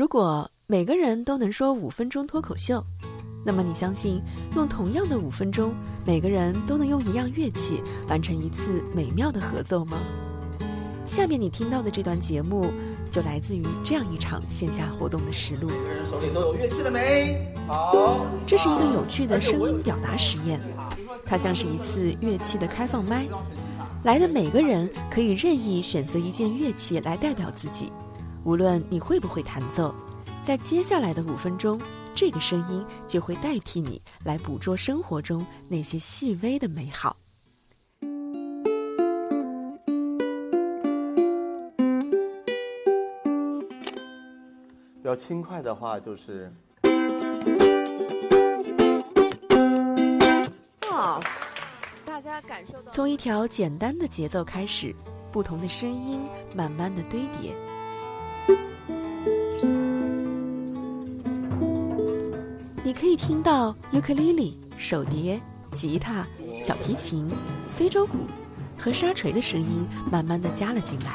如果每个人都能说五分钟脱口秀，那么你相信用同样的五分钟，每个人都能用一样乐器完成一次美妙的合奏吗？下面你听到的这段节目，就来自于这样一场线下活动的实录。每个人手里都有乐器了没？好，这是一个有趣的声音表达实验，它像是一次乐器的开放麦。来的每个人可以任意选择一件乐器来代表自己，无论你会不会弹奏，在接下来的五分钟，这个声音就会代替你来捕捉生活中那些细微的美好。比较轻快的话就是。哦，大家感受到从一条简单的节奏开始，不同的声音慢慢的堆叠。你可以听到尤克里里、手碟、吉他、小提琴、非洲鼓和沙锤的声音慢慢的加了进来。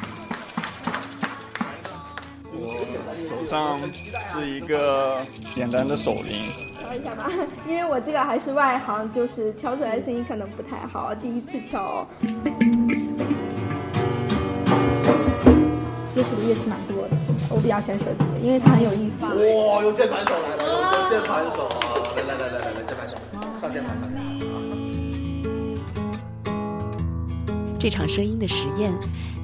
我手上是一个简单的手铃，敲一下吧，因为我这个还是外行，就是敲出来的声音可能不太好，第一次敲。接触的乐器蛮多的，我比较喜欢手笛，因为它很有意思。哇，有键盘手来了，有键盘手啊！来来来来来来，键盘手上键盘上键盘。这场声音的实验，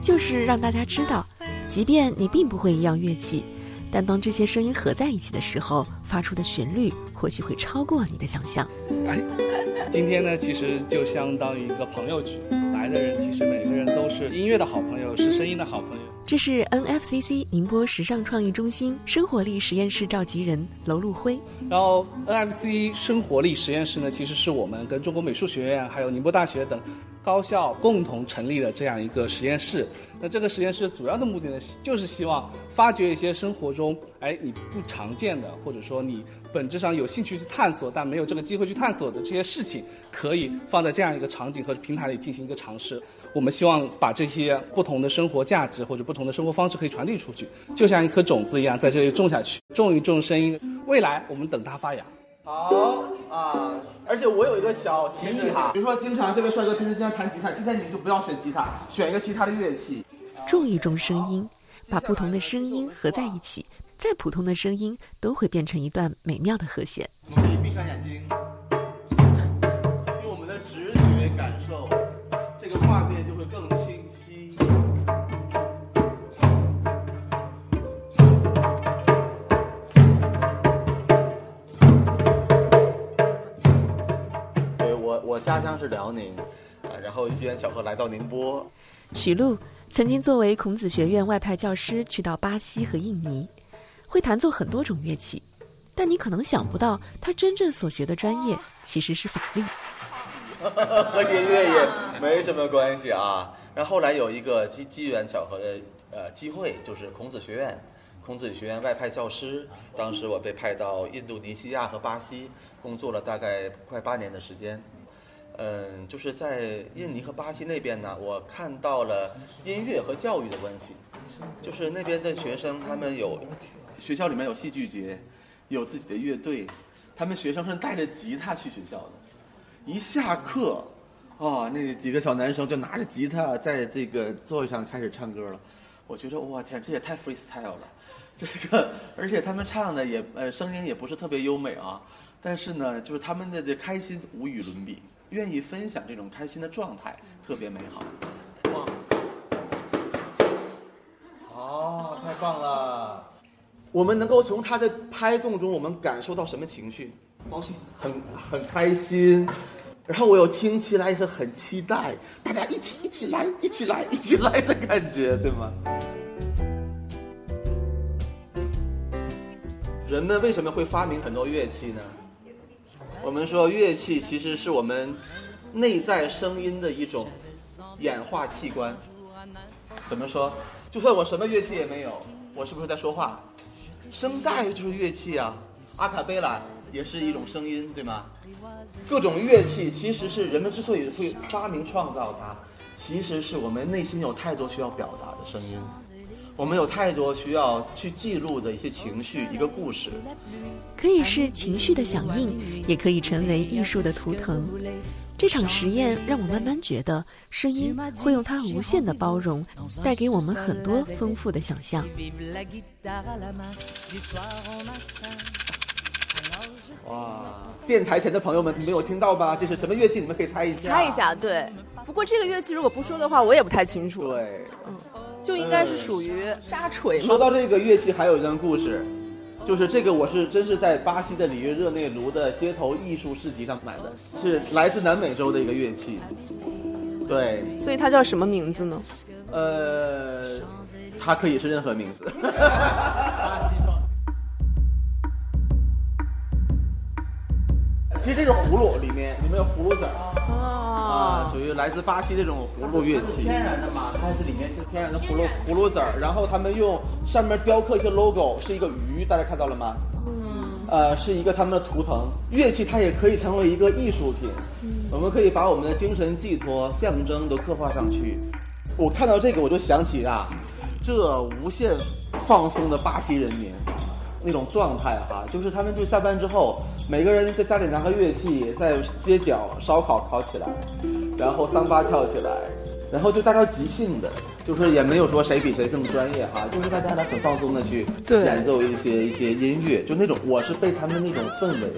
就是让大家知道，即便你并不会一样乐器，但当这些声音合在一起的时候，发出的旋律或许会超过你的想象。哎，今天呢，其实就相当于一个朋友局，来的人其实每个人都是音乐的好朋友，是声音的好朋友。这是 NFCC 宁波时尚创意中心生活力实验室召集人娄路辉。然后 NFC 生活力实验室呢，其实是我们跟中国美术学院还有宁波大学等高校共同成立的这样一个实验室。那这个实验室主要的目的呢，就是希望发掘一些生活中哎你不常见的，或者说你本质上有兴趣去探索但没有这个机会去探索的这些事情，可以放在这样一个场景和平台里进行一个尝试。我们希望把这些不同的生活价值或者不同的生活方式可以传递出去，就像一颗种子一样，在这里种下去，种一种声音，未来我们等它发芽。好啊，而且我有一个小提议哈，比如说经常这位帅哥平时经常弹吉他，今天你就不要选吉他，选一个其他的乐器。种一种声音，把不同的声音合在一起，再普通的声音都会变成一段美妙的和弦。我们可以闭上眼睛，我，家乡是辽宁，啊，然后机缘巧合来到宁波，许璐曾经作为孔子学院外派教师去到巴西和印尼，会弹奏很多种乐器，但你可能想不到，他真正所学的专业其实是法律。和音乐也没什么关系啊。然后后来有一个机机缘巧合的呃机会，就是孔子学院，孔子学院外派教师。当时我被派到印度尼西亚和巴西工作了大概快八年的时间。嗯，就是在印尼和巴西那边呢，我看到了音乐和教育的关系。就是那边的学生，他们有学校里面有戏剧节，有自己的乐队，他们学生是带着吉他去学校的。一下课，哦，那几个小男生就拿着吉他在这个座位上开始唱歌了。我觉得哇天，这也太 freestyle 了，这个而且他们唱的也呃声音也不是特别优美啊，但是呢，就是他们的的开心无与伦比，愿意分享这种开心的状态，特别美好。哇，哦，太棒了！我们能够从他的拍动中，我们感受到什么情绪？高兴，很很开心。然后我又听起来是很期待，大家一起一起来，一起来，一起来的感觉，对吗？人们为什么会发明很多乐器呢？我们说乐器其实是我们内在声音的一种演化器官。怎么说？就算我什么乐器也没有，我是不是在说话？声带就是乐器啊，阿卡贝拉也是一种声音，对吗？各种乐器其实是人们之所以会发明创造它，其实是我们内心有太多需要表达的声音。我们有太多需要去记录的一些情绪，一个故事。可以是情绪的响应，也可以成为艺术的图腾。这场实验让我慢慢觉得，声音会用它无限的包容，带给我们很多丰富的想象。哇！电台前的朋友们，你们有听到吧？这是什么乐器？你们可以猜一下。猜一下，对。不过这个乐器如果不说的话，我也不太清楚。对，嗯，就应该是属于沙锤。说到这个乐器，还有一段故事。就是这个，我是真是在巴西的里约热内卢的街头艺术市集上买的，是来自南美洲的一个乐器。对，所以它叫什么名字呢？呃，它可以是任何名字。其实这是葫芦里面里面有葫芦籽儿啊，属于来自巴西这种葫芦乐器。天然的嘛，它是里面是天然的葫芦葫芦籽儿，然后他们用上面雕刻一些 logo，是一个鱼，大家看到了吗？嗯。呃，是一个他们的图腾。乐器它也可以成为一个艺术品，我们可以把我们的精神寄托、象征都刻画上去。我看到这个我就想起啊，这无限放松的巴西人民。那种状态哈，就是他们就下班之后，每个人在家里拿个乐器，在街角烧烤烤起来，然后桑巴跳起来，然后就大家即兴的，就是也没有说谁比谁更专业哈，就是大家来很放松的去演奏一些一些音乐，就那种我是被他们那种氛围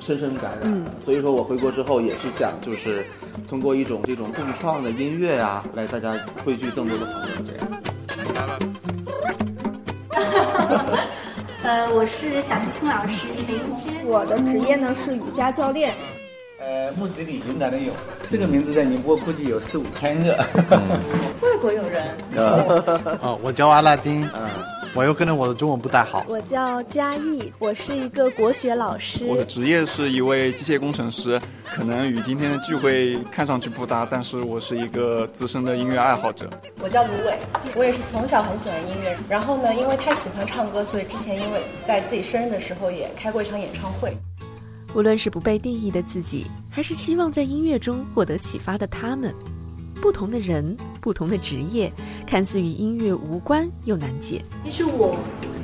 深深感染的，所以说我回国之后也是想就是通过一种这种共创的音乐啊，来大家汇聚更多的朋友这样。呃，我是小提琴老师陈英之。我的职业呢是瑜伽教练。呃，木子李，云南的有，这个名字在宁波估计有四五千个。外国友人。啊，我叫阿拉丁。嗯。我又可能我的中文不太好。我叫嘉义，我是一个国学老师。我的职业是一位机械工程师，可能与今天的聚会看上去不搭，但是我是一个资深的音乐爱好者。我叫卢伟，我也是从小很喜欢音乐，然后呢，因为太喜欢唱歌，所以之前因为在自己生日的时候也开过一场演唱会。无论是不被定义的自己，还是希望在音乐中获得启发的他们。不同的人，不同的职业，看似与音乐无关又难解。其实我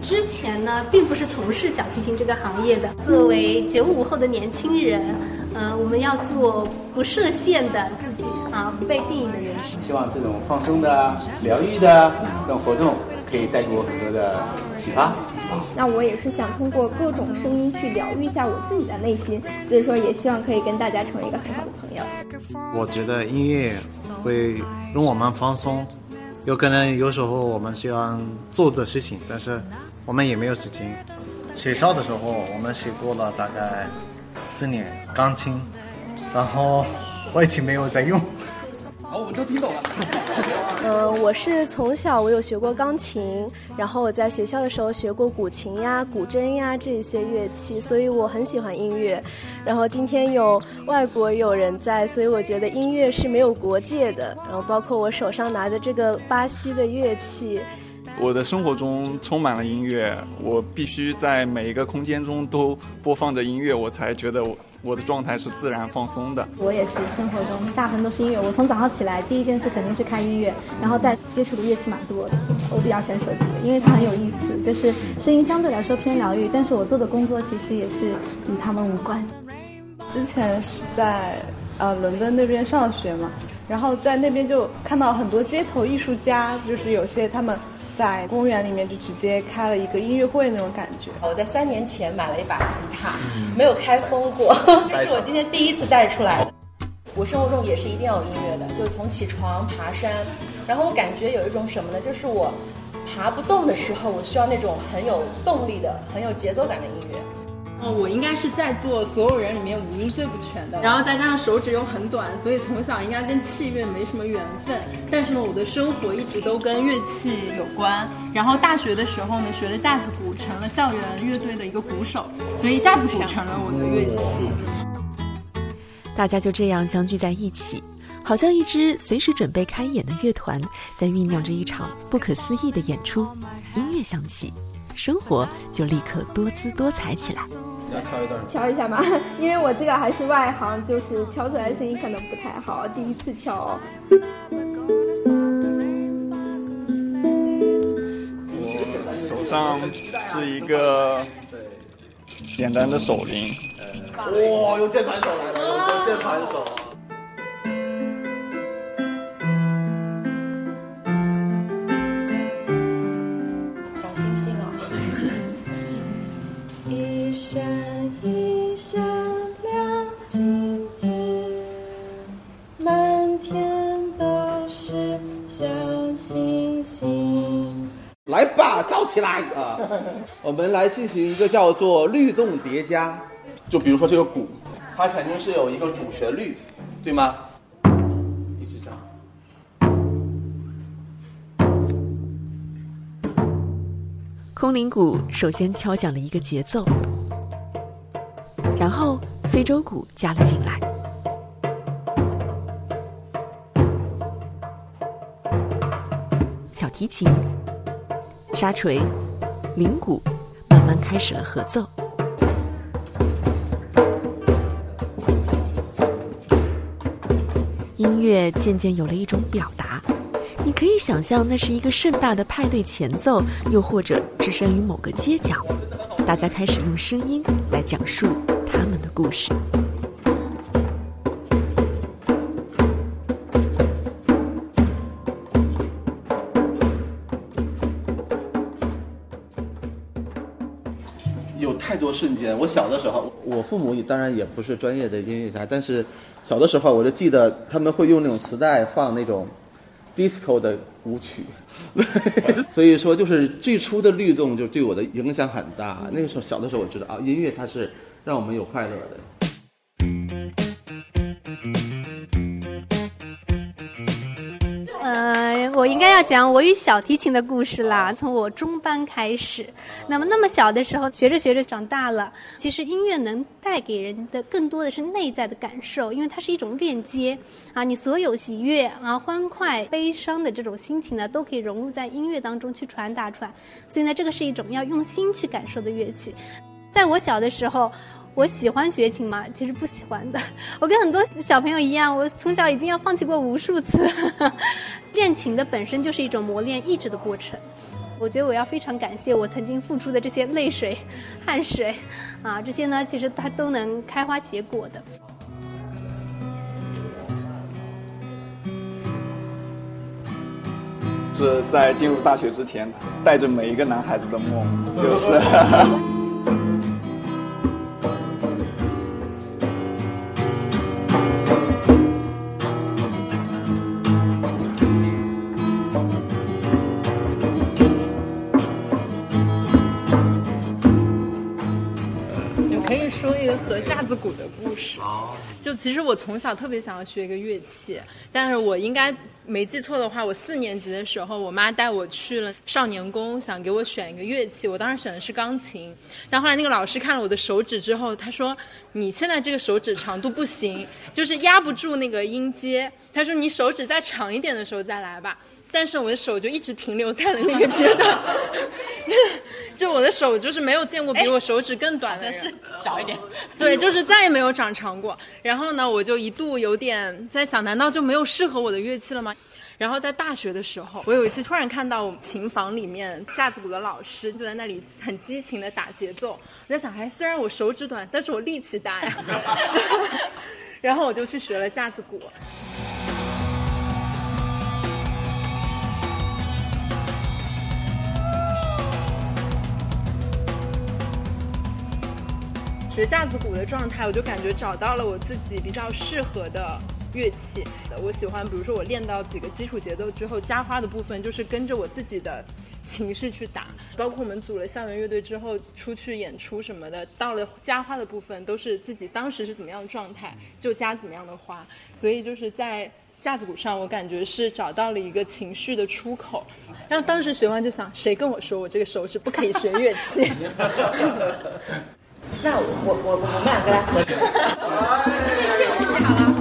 之前呢，并不是从事小提琴这个行业的。作为九五后的年轻人，呃，我们要做不设限的自己啊，不被定义的人生。希望这种放松的、疗愈的这种活动，可以带给我很多的启发。那我也是想通过各种声音去疗愈一下我自己的内心，所以说也希望可以跟大家成为一个很好的朋友。我觉得音乐会让我们放松，有可能有时候我们喜欢做的事情，但是我们也没有时间。学校的时候我们学过了大概四年钢琴，然后我已经没有在用。好，我们都听懂了。嗯，我是从小我有学过钢琴，然后我在学校的时候学过古琴呀、古筝呀这些乐器，所以我很喜欢音乐。然后今天有外国友人在，所以我觉得音乐是没有国界的。然后包括我手上拿的这个巴西的乐器。我的生活中充满了音乐，我必须在每一个空间中都播放着音乐，我才觉得我。我的状态是自然放松的。我也是生活中大部分都是音乐。我从早上起来第一件事肯定是开音乐，然后再接触的乐器蛮多的。我比较喜欢手笛，因为它很有意思，就是声音相对来说偏疗愈。但是我做的工作其实也是与他们无关。之前是在呃伦敦那边上学嘛，然后在那边就看到很多街头艺术家，就是有些他们。在公园里面就直接开了一个音乐会那种感觉。我在三年前买了一把吉他，没有开封过，这是我今天第一次带出来的。我生活中也是一定要有音乐的，就从起床爬山，然后我感觉有一种什么呢？就是我爬不动的时候，我需要那种很有动力的、很有节奏感的音乐。哦，我应该是在座所有人里面五音最不全的，然后再加上手指又很短，所以从小应该跟器乐没什么缘分。但是呢，我的生活一直都跟乐器有关。然后大学的时候呢，学了架子鼓，成了校园乐队的一个鼓手，所以架子鼓成了我的乐器。大家就这样相聚在一起，好像一支随时准备开演的乐团，在酝酿着一场不可思议的演出。音乐响起。生活就立刻多姿多彩起来。要敲一段，敲一下嘛，因为我这个还是外行，就是敲出来的声音可能不太好，第一次敲。我手上是一个简单的手铃。哇，有键盘手来了，有键盘手。一闪亮晶晶，满天都是小星星。来吧，造起来啊！我们来进行一个叫做律动叠加。就比如说这个鼓，它肯定是有一个主旋律，对吗？一直这样。空灵鼓首先敲响了一个节奏，洲鼓加了进来，小提琴、沙锤、铃鼓慢慢开始了合奏。音乐渐渐有了一种表达，你可以想象那是一个盛大的派对前奏，又或者置身于某个街角，大家开始用声音来讲述他们的故事。有太多瞬间，我小的时候，我父母当然也不是专业的音乐家，但是小的时候我就记得他们会用那种磁带放那种 disco 的舞曲，所以说就是最初的律动就对我的影响很大。那个时候小的时候我知道啊，音乐它是让我们有快乐的。呃，我应该要讲我与小提琴的故事啦。从我中班开始，那么那么小的时候学着学着长大了。其实音乐能带给人的更多的是内在的感受，因为它是一种链接啊，你所有喜悦啊、欢快、悲伤的这种心情呢，都可以融入在音乐当中去传达出来。所以呢，这个是一种要用心去感受的乐器。在我小的时候。我喜欢学琴吗？其实不喜欢的。我跟很多小朋友一样，我从小已经要放弃过无数次。练琴的本身就是一种磨练意志的过程。我觉得我要非常感谢我曾经付出的这些泪水、汗水，啊，这些呢，其实它都能开花结果的。是在进入大学之前，带着每一个男孩子的梦，就是。和架子鼓的故事，就其实我从小特别想要学一个乐器，但是我应该没记错的话，我四年级的时候，我妈带我去了少年宫，想给我选一个乐器，我当时选的是钢琴，但后来那个老师看了我的手指之后，他说你现在这个手指长度不行，就是压不住那个音阶，他说你手指再长一点的时候再来吧。但是我的手就一直停留在了那个阶段，就就我的手就是没有见过比我手指更短的是小一点，对，就是再也没有长长过。然后呢，我就一度有点在想，难道就没有适合我的乐器了吗？然后在大学的时候，我有一次突然看到琴房里面架子鼓的老师就在那里很激情的打节奏，我在想，哎，虽然我手指短，但是我力气大呀。然后我就去学了架子鼓。学架子鼓的状态，我就感觉找到了我自己比较适合的乐器。我喜欢，比如说我练到几个基础节奏之后，加花的部分就是跟着我自己的情绪去打。包括我们组了校园乐队之后出去演出什么的，到了加花的部分都是自己当时是怎么样的状态就加怎么样的花。所以就是在架子鼓上，我感觉是找到了一个情绪的出口。然后当时学完就想，谁跟我说我这个手指不可以学乐器？那我我我们两个来合作。好了。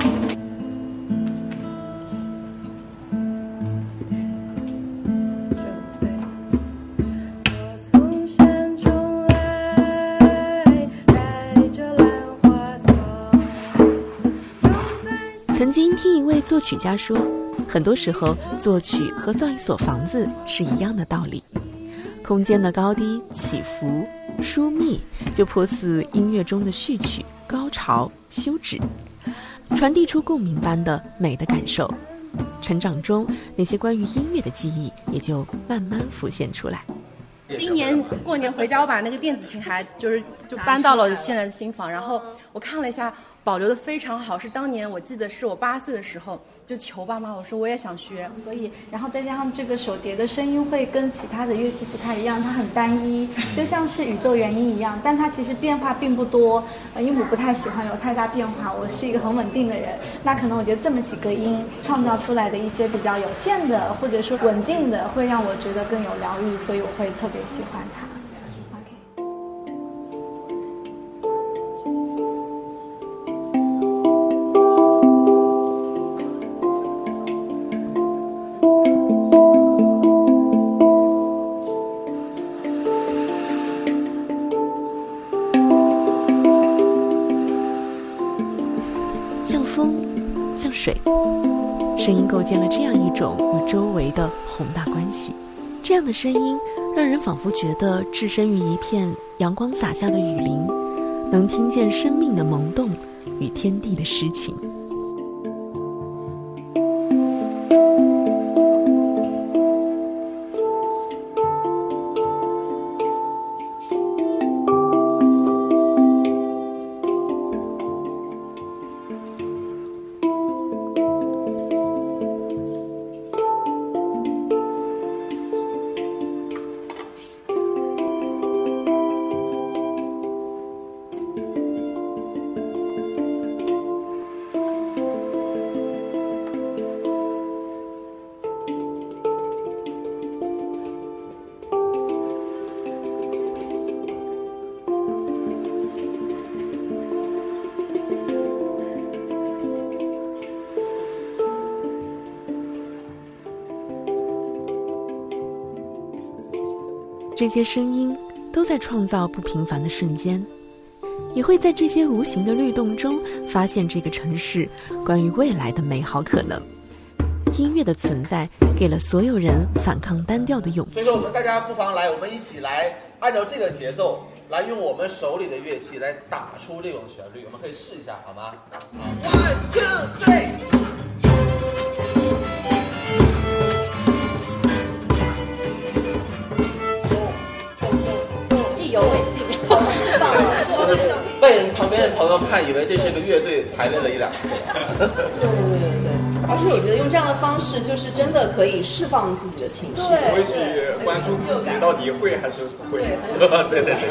曾经听一位作曲家说，很多时候作曲和造一所房子是一样的道理。空间的高低起伏、疏密，就颇似音乐中的序曲、高潮、休止，传递出共鸣般的美的感受。成长中那些关于音乐的记忆也就慢慢浮现出来。今年过年回家，我把那个电子琴还就是就搬到了现在的新房，然后我看了一下，保留的非常好，是当年我记得是我八岁的时候就求爸妈，我说我也想学，所以然后再加上这个手碟的声音会跟其他的乐器不太一样，它很单一，就像是宇宙原音一样，但它其实变化并不多。呃，因为我不太喜欢有太大变化，我是一个很稳定的人，那可能我觉得这么几个音创造出来的一些比较有限的或者说稳定的，会让我觉得更有疗愈，所以我会特别喜欢它。水，声音构建了这样一种与周围的宏大关系。这样的声音，让人仿佛觉得置身于一片阳光洒下的雨林，能听见生命的萌动与天地的诗情。这些声音都在创造不平凡的瞬间，也会在这些无形的律动中发现这个城市关于未来的美好可能。音乐的存在给了所有人反抗单调的勇气。所以说，我们大家不妨来，我们一起来按照这个节奏来用我们手里的乐器来打出这种旋律。我们可以试一下，好吗？One two three。被人旁边的朋友看以为这是个乐队排练了一两次。对对对对，而且我觉得用这样的方式，就是真的可以释放自己的情绪，不会去关注自己到底会还是不会。对 对对。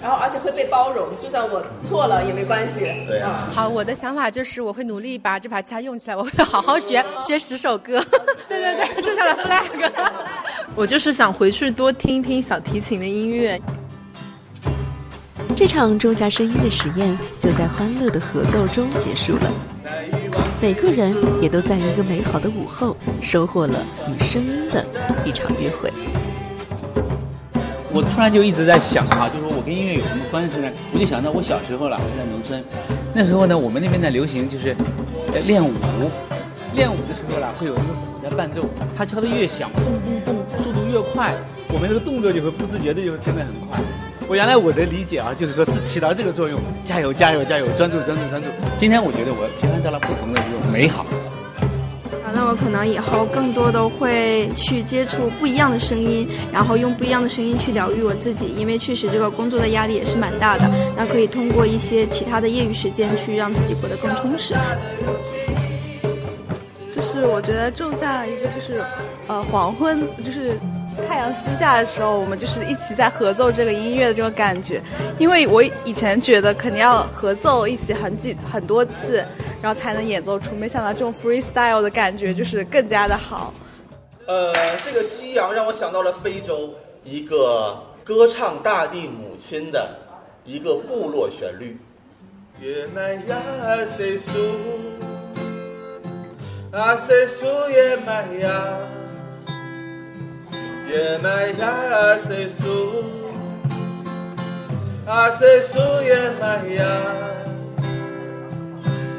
然后而且会被包容，就算我错了也没关系。对啊。好，我的想法就是我会努力把这把吉他用起来，我会好好学 学十首歌。对对对，种下了 flag。我就是想回去多听听小提琴的音乐。这场种下声音的实验就在欢乐的合奏中结束了，每个人也都在一个美好的午后收获了与声音的一场约会。我突然就一直在想哈、就说我跟音乐有什么关系呢？我就想到我小时候了，我是在农村，那时候呢，我们那边呢流行就是呃练舞，练舞的时候啦，会有一个鼓在伴奏，它敲得越响，咚咚咚，速度越快，我们这个动作就会不自觉的就会跟得很快。我原来我的理解啊，就是说只起到这个作用，加油加油加油，专注专注专注。今天我觉得我体会到了不同的这种美好。啊，那我可能以后更多的会去接触不一样的声音，然后用不一样的声音去疗愈我自己，因为确实这个工作的压力也是蛮大的。那可以通过一些其他的业余时间去让自己过得更充实。就是我觉得种下一个就是，呃，黄昏就是太阳西下的时候，我们就是一起在合奏这个音乐的这种感觉。因为我以前觉得肯定要合奏一起很几很多次，然后才能演奏出，没想到这种 freestyle 的感觉就是更加的好。呃，这个夕阳让我想到了非洲一个歌唱大地母亲的一个部落旋律。也麦呀塞苏，啊塞苏也麦呀，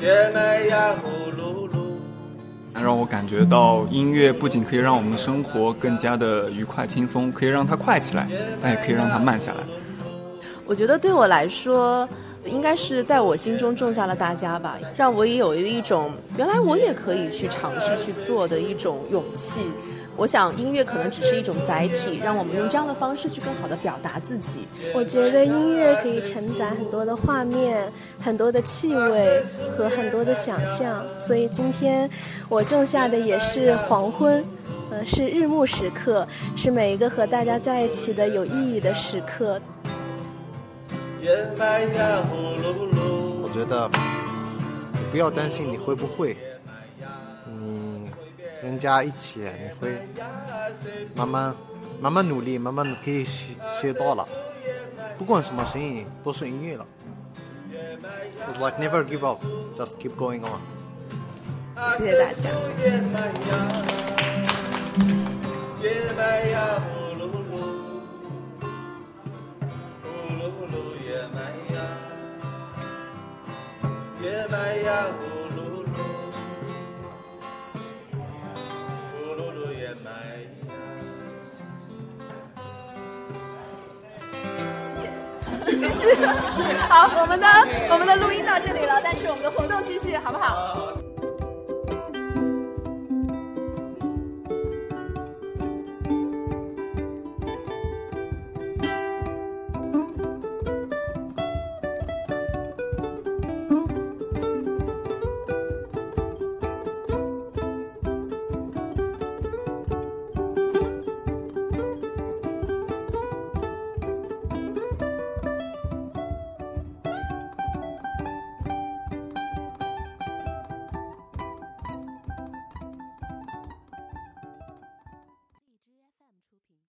也麦呀呼噜噜。然让我感觉到音乐不仅可以让我们生活更加的愉快轻松，可以让它快起来，但也可以让它慢下来。我觉得对我来说，应该是在我心中种下了大家吧，让我也有一种原来我也可以去尝试去做的一种勇气。我想音乐可能只是一种载体，让我们用这样的方式去更好的表达自己。我觉得音乐可以承载很多的画面、很多的气味和很多的想象，所以今天我种下的也是黄昏，呃，是日暮时刻，是每一个和大家在一起的有意义的时刻。我觉得你不要担心你会不会。人家一起，你会慢慢、慢慢努力，慢慢可以学学到了。不管什么声音，都是音乐了。It's like never give up, just keep going on。谢谢大家。继续，好，我们的我们的录音到这里了，但是我们的活动继续，好不好？